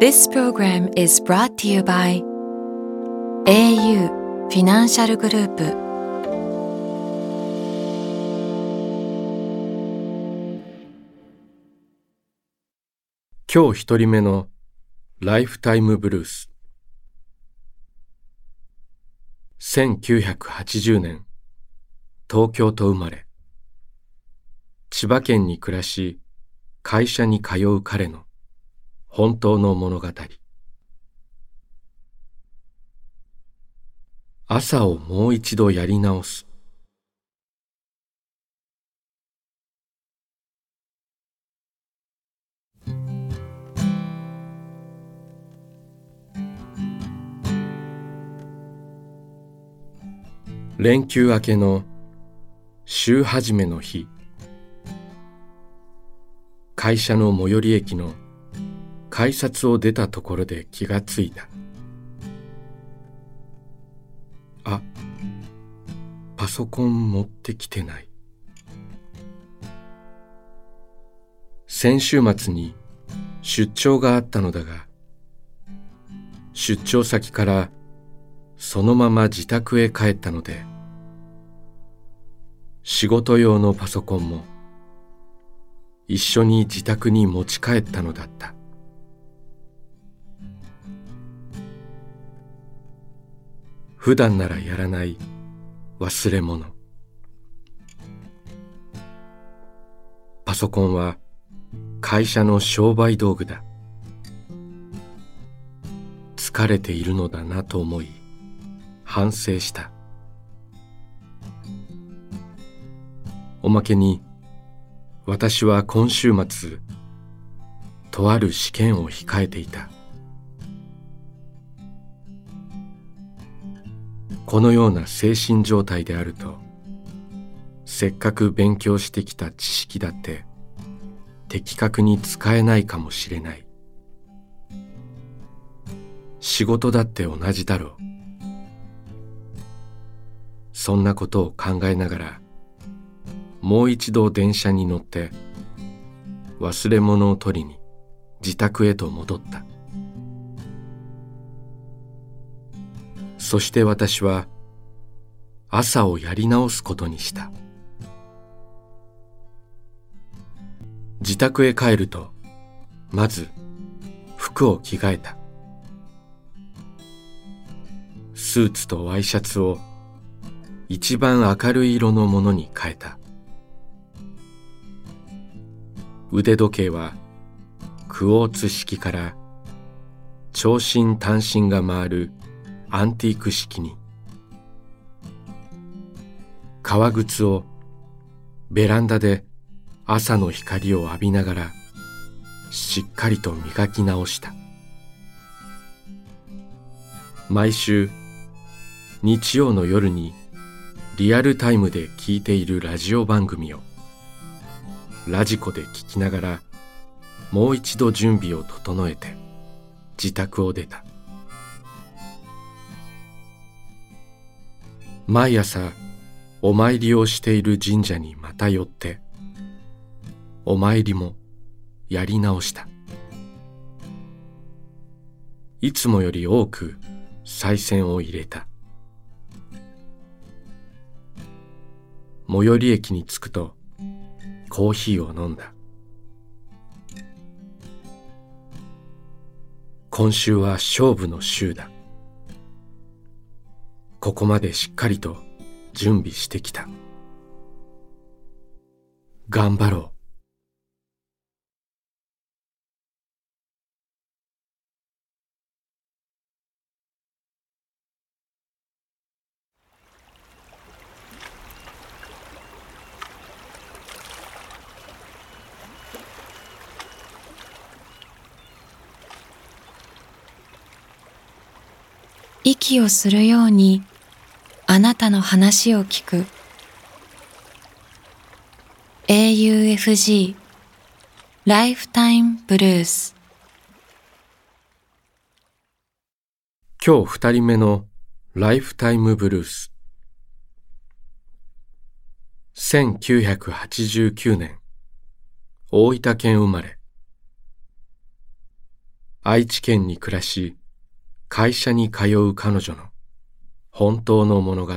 This program is brought to you by au フィナンシャルグループ今日一人目のライフタイムブルース1980年東京と生まれ千葉県に暮らし会社に通う彼の本当の物語。朝をもう一度やり直す。連休明けの週始めの日。会社の最寄り駅の改札を出たところで気がついた。あパソコン持ってきてない。先週末に出張があったのだが出張先からそのまま自宅へ帰ったので仕事用のパソコンも一緒に自宅に持ち帰ったのだった。普段ならやらない忘れ物。パソコンは会社の商売道具だ。疲れているのだなと思い反省した。おまけに私は今週末とある試験を控えていた。このような精神状態であるとせっかく勉強してきた知識だって的確に使えないかもしれない。仕事だって同じだろう。そんなことを考えながらもう一度電車に乗って忘れ物を取りに自宅へと戻った。そして私は朝をやり直すことにした。自宅へ帰るとまず服を着替えた。スーツとワイシャツを一番明るい色のものに変えた。腕時計はクォーツ式から長針短針が回るアンティーク式に。革靴をベランダで朝の光を浴びながらしっかりと磨き直した。毎週日曜の夜にリアルタイムで聞いているラジオ番組をラジコで聞きながらもう一度準備を整えて自宅を出た。毎朝お参りをしている神社にまた寄ってお参りもやり直した。いつもより多く賽銭を入れた。最寄り駅に着くとコーヒーを飲んだ。今週は勝負の週だ。ここまでしっかりと準備してきた。頑張ろう。息をするようにあなたの話を聞く。AUFG ライフタイムブルース今日二人目のライフタイムブルース1989年大分県生まれ。愛知県に暮らし会社に通う彼女の本当の物語。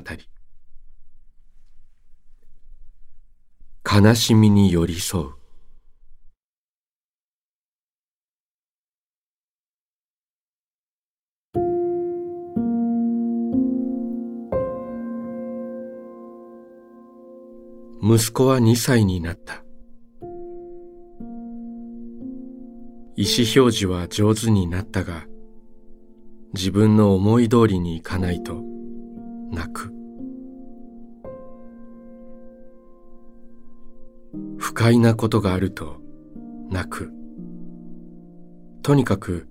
悲しみに寄り添う。息子は2歳になった。意思表示は上手になったが自分の思い通りにいかないと泣く。不快なことがあると泣く。とにかく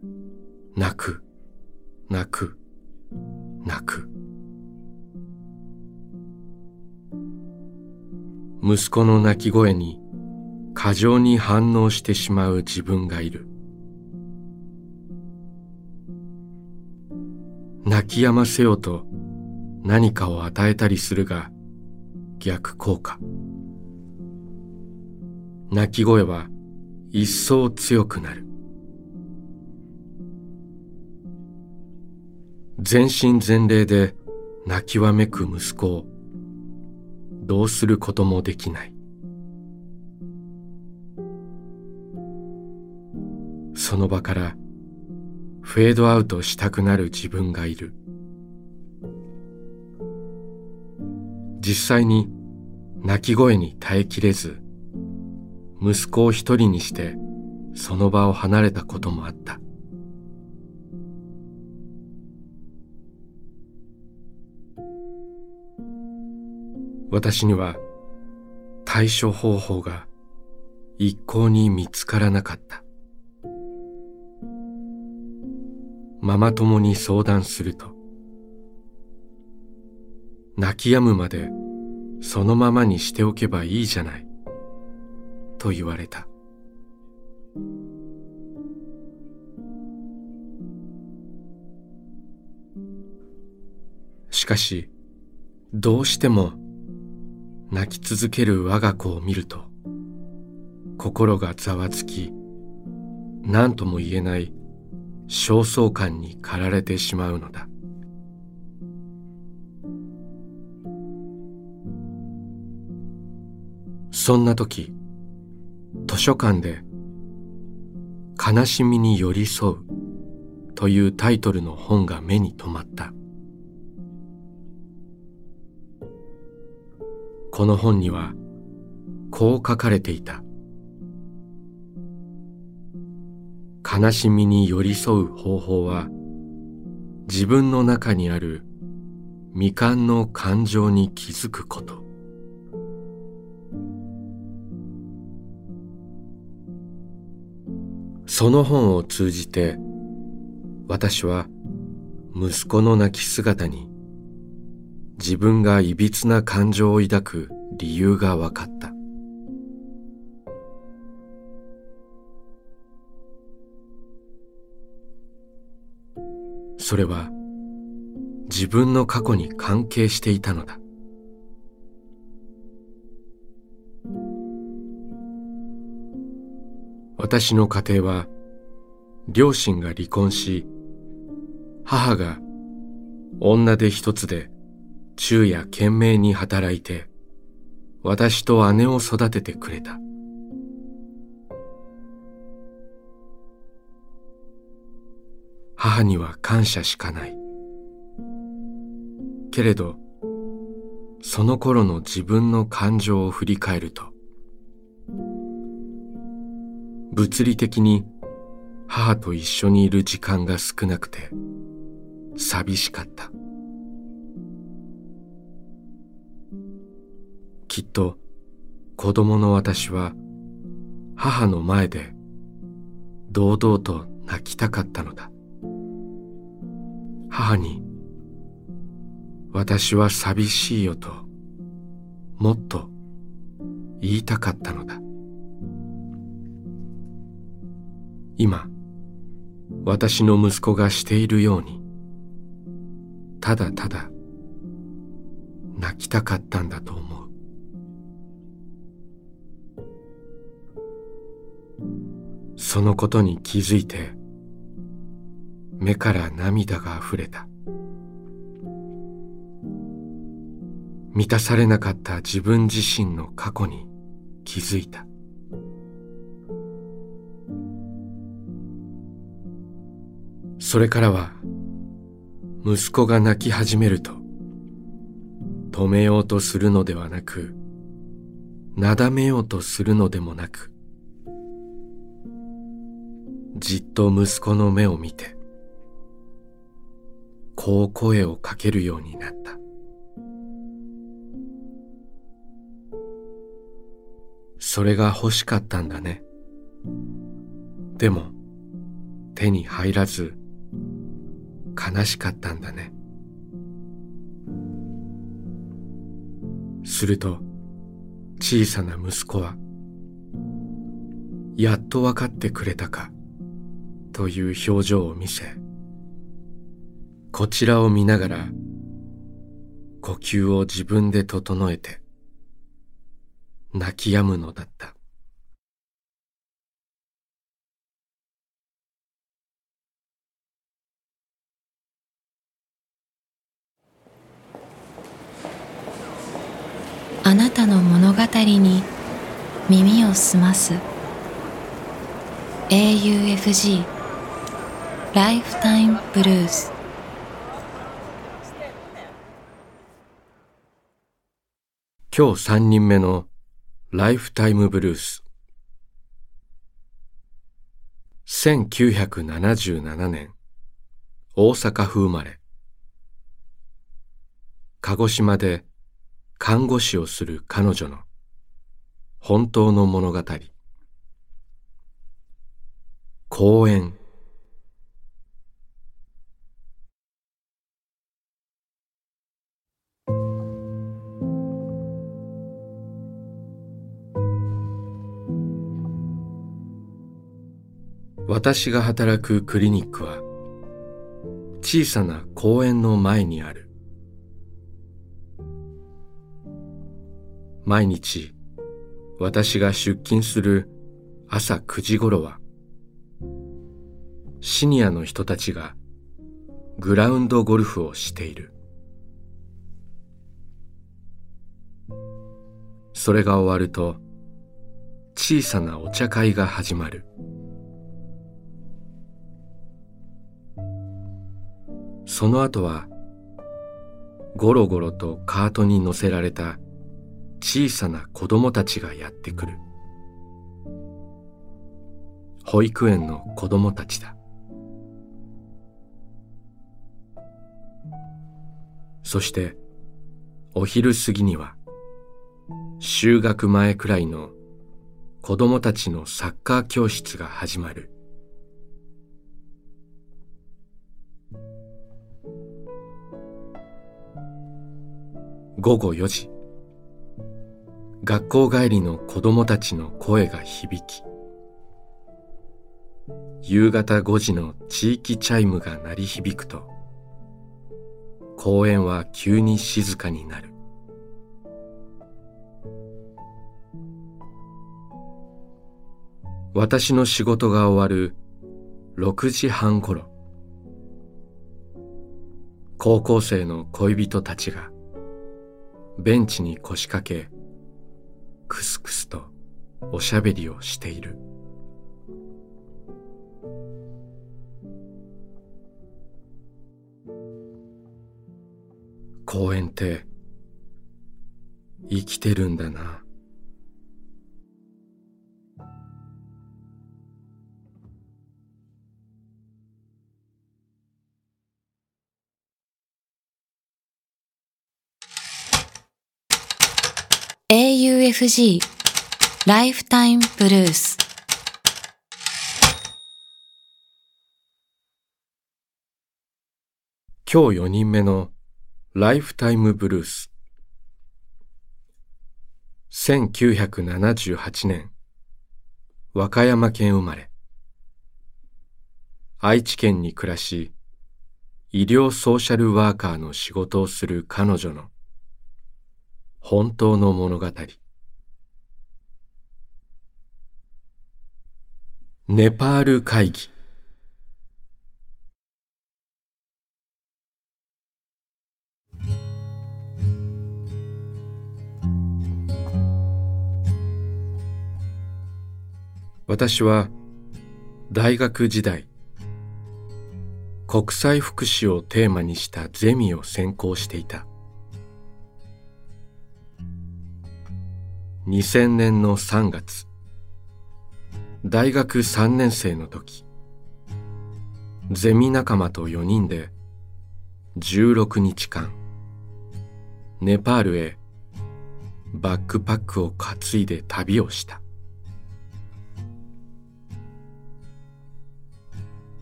泣く。泣く。泣く。息子の泣き声に過剰に反応してしまう自分がいる。泣き止ませようと何かを与えたりするが逆効果。泣き声は一層強くなる。全身全霊で泣きわめく息子をどうすることもできない。その場からフェードアウトしたくなる自分がいる。実際に泣き声に耐えきれず息子を一人にしてその場を離れたこともあった。私には対処方法が一向に見つからなかった。ママ友に相談すると泣き止むまでそのままにしておけばいいじゃない。と言われた。しかしどうしても泣き続ける我が子を見ると心がざわつき何とも言えない焦燥感に駆られてしまうのだ。そんな時図書館で「悲しみに寄り添う」というタイトルの本が目に留まった。この本にはこう書かれていた。悲しみに寄り添う方法は自分の中にある未完の感情に気づくこと。その本を通じて私は息子の泣き姿に自分がいびつな感情を抱く理由が分かった。それは自分の過去に関係していたのだ。私の家庭は両親が離婚し母が女手一つで昼夜懸命に働いて私と姉を育ててくれた。母には感謝しかない。けれどその頃の自分の感情を振り返ると物理的に母と一緒にいる時間が少なくて寂しかった。きっと子供の私は母の前で堂々と泣きたかったのだ。母に私は寂しいよともっと言いたかったのだ。今私の息子がしているように。ただただ泣きたかったんだと思う。そのことに気づいて目から涙があふれた。満たされなかった自分自身の過去に気づいた。それからは息子が泣き始めると止めようとするのではなくなだめようとするのでもなくじっと息子の目を見てこう声をかけるようになった。それが欲しかったんだね。でも手に入らず悲しかったんだね。すると小さな息子はやっと分かってくれたかという表情を見せこちらを見ながら呼吸を自分で整えて泣き止むのだったあなたの物語に耳を澄ます。AUFG ライフタイムブルース今日三人目のライフタイムブルース1977年。大阪府生まれ。鹿児島で看護師をする彼女の本当の物語。公園。私が働くクリニックは小さな公園の前にある。毎日私が出勤する朝9時頃はシニアの人たちがグラウンドゴルフをしている。それが終わると小さなお茶会が始まる。その後はゴロゴロとカートに乗せられた小さな子供たちがやってくる。保育園の子供たちだ。そしてお昼過ぎには就学前くらいの子供たちのサッカー教室が始まる。午後4時。学校帰りの子供たちの声が響き夕方5時の地域チャイムが鳴り響くと公園は急に静かになる。私の仕事が終わる6時半頃高校生の恋人たちがベンチに腰掛けクスクスとおしゃべりをしている。公園って生きてるんだな「AUFG ライフタイムブルース」今日4人目のライフタイムブルース1978年和歌山県生まれ。愛知県に暮らし医療ソーシャルワーカーの仕事をする彼女の本当の物語。ネパール会議。私は大学時代国際福祉をテーマにしたゼミを専攻していた。2000年の3月。大学3年生の時。ゼミ仲間と4人で16日間。ネパールへバックパックを担いで旅をした。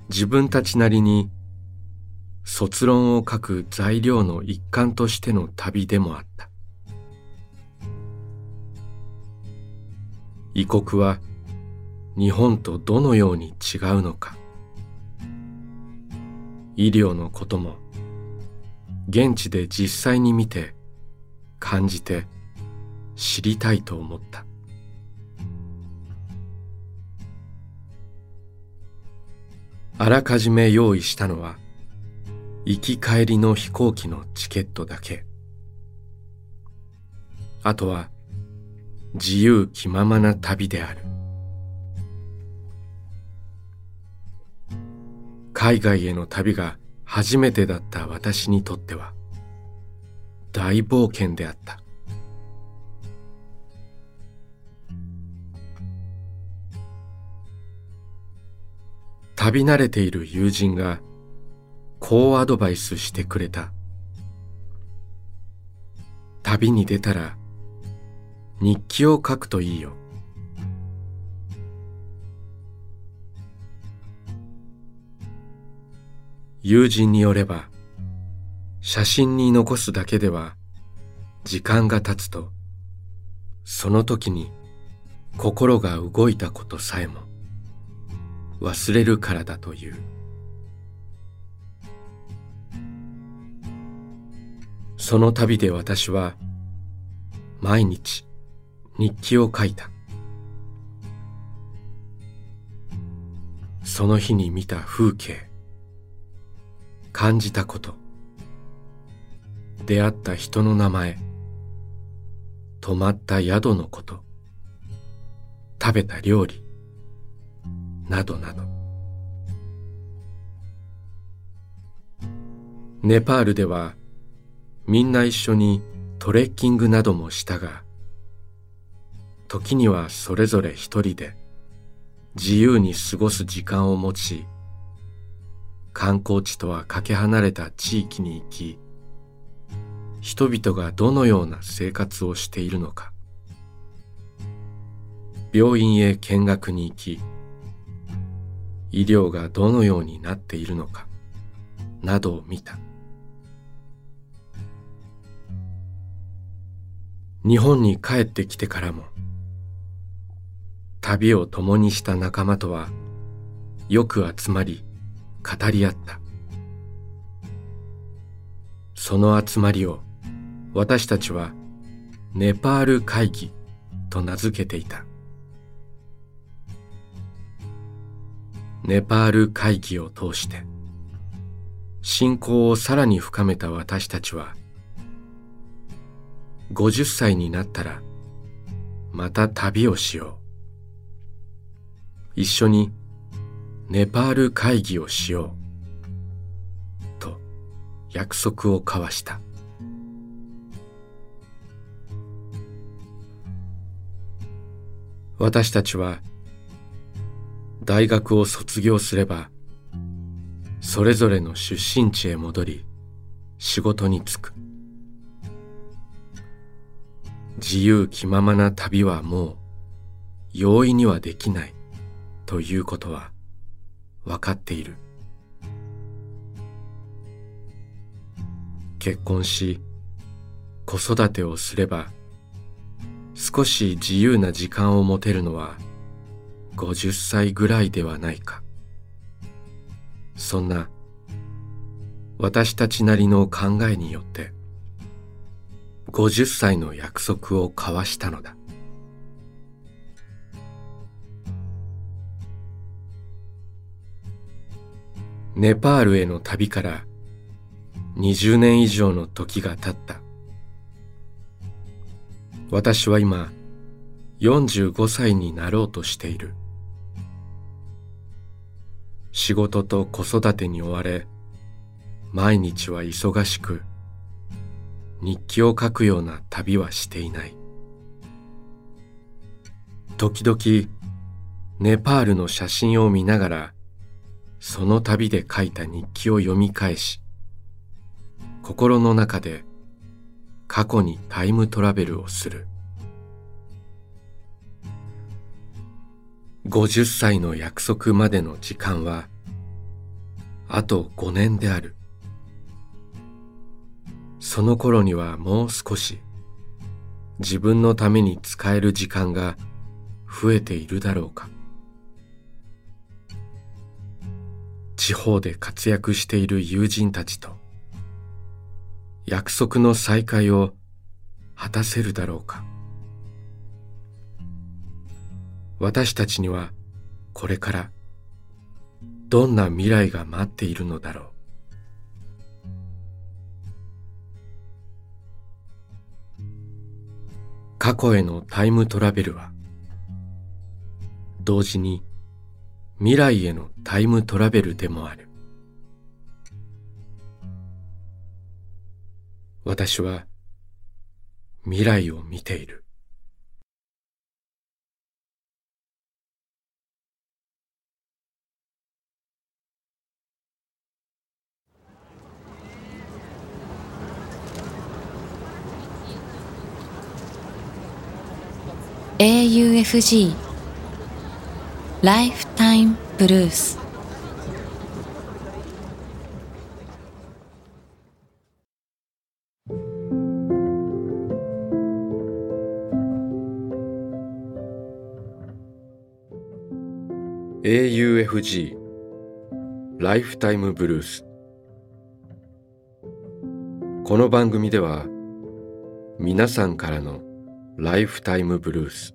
自分たちなりに卒論を書く材料の一環としての旅でもあった。異国は日本とどのように違うのか。医療のことも現地で実際に見て感じて知りたいと思った。あらかじめ用意したのは行き帰りの飛行機のチケットだけ。あとは自由気ままな旅である。海外への旅が初めてだった私にとっては大冒険であった。旅慣れている友人がこうアドバイスしてくれた。旅に出たら日記を書くといいよ。友人によれば写真に残すだけでは時間が経つとその時に心が動いたことさえも忘れるからだという。その旅で私は毎日日記を書いた。その日に見た風景。感じたこと。出会った人の名前。泊まった宿のこと。食べた料理。などなど。ネパールではみんな一緒にトレッキングなどもしたが時にはそれぞれ一人で自由に過ごす時間を持ち観光地とはかけ離れた地域に行き人々がどのような生活をしているのか。病院へ見学に行き医療がどのようになっているのかなどを見た。日本に帰ってきてからも旅を共にした仲間とはよく集まり語り合った。その集まりを私たちはネパール会議と名付けていた。ネパール会議を通して信仰をさらに深めた私たちは50歳になったらまた旅をしよう。一緒にネパール会議をしようと約束を交わした。私たちは大学を卒業すればそれぞれの出身地へ戻り仕事に就く。自由気ままな旅はもう容易にはできない。ということは分かっている。結婚し子育てをすれば少し自由な時間を持てるのは50歳ぐらいではないか。そんな私たちなりの考えによって50歳の約束を交わしたのだ。ネパールへの旅から20年以上の時が経った。私は今45歳になろうとしている。仕事と子育てに追われ毎日は忙しく日記を書くような旅はしていない。時々ネパールの写真を見ながらその旅で書いた日記を読み返し心の中で過去にタイムトラベルをする。50歳の約束までの時間はあと5年である。その頃にはもう少し自分のために使える時間が増えているだろうか。地方で活躍している友人たちと約束の再会を果たせるだろうか。私たちにはこれからどんな未来が待っているのだろう。過去へのタイムトラベルは同時に未来へのタイムトラベルでもある。私は未来を見ている「AUFG ライフイムブルース」「AUFG ライフタイムブルース」この番組では皆さんからのライフタイムブルース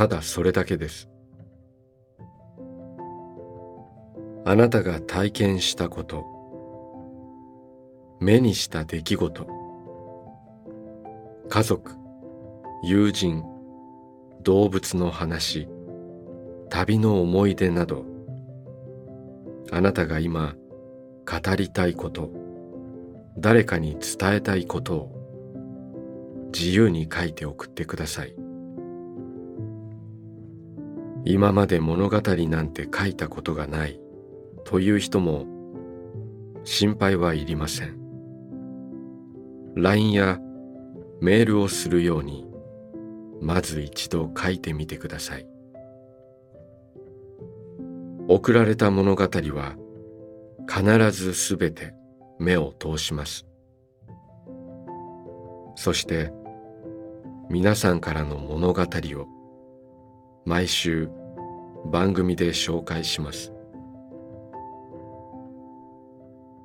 ただそれだけです。あなたが体験したこと目にした出来事家族友人動物の話旅の思い出などあなたが今語りたいこと誰かに伝えたいことを自由に書いて送ってください。今まで物語なんて書いたことがない。という人も心配はいりません。LINE やメールをするようにまず一度書いてみてください。送られた物語は必ずすべて目を通します。そして皆さんからの物語を毎週番組で紹介します。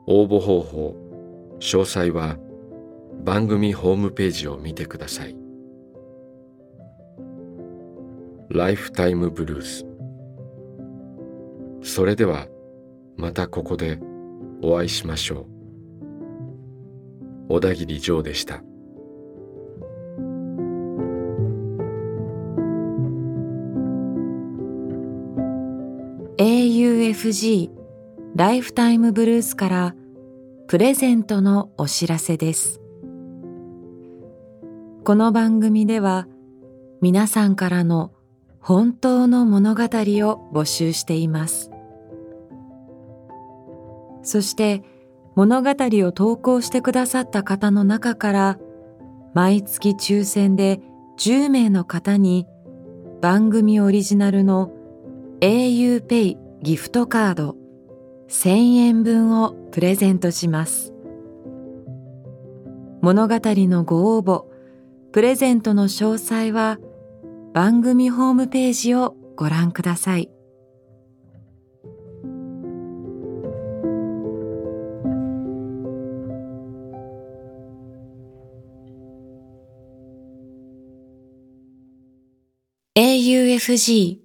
応募方法詳細は番組ホームページを見てください。ライフタイムブルース。それではまたここでお会いしましょう。小田切ジョーでした。FG ライフタイムブルースからプレゼントのお知らせです。この番組では皆さんからの本当の物語を募集しています。そして物語を投稿してくださった方の中から毎月抽選で10名の方に番組オリジナルの auPay ギフトカード1000円分をプレゼントします。物語のご応募、プレゼントの詳細は番組ホームページをご覧ください。AUFG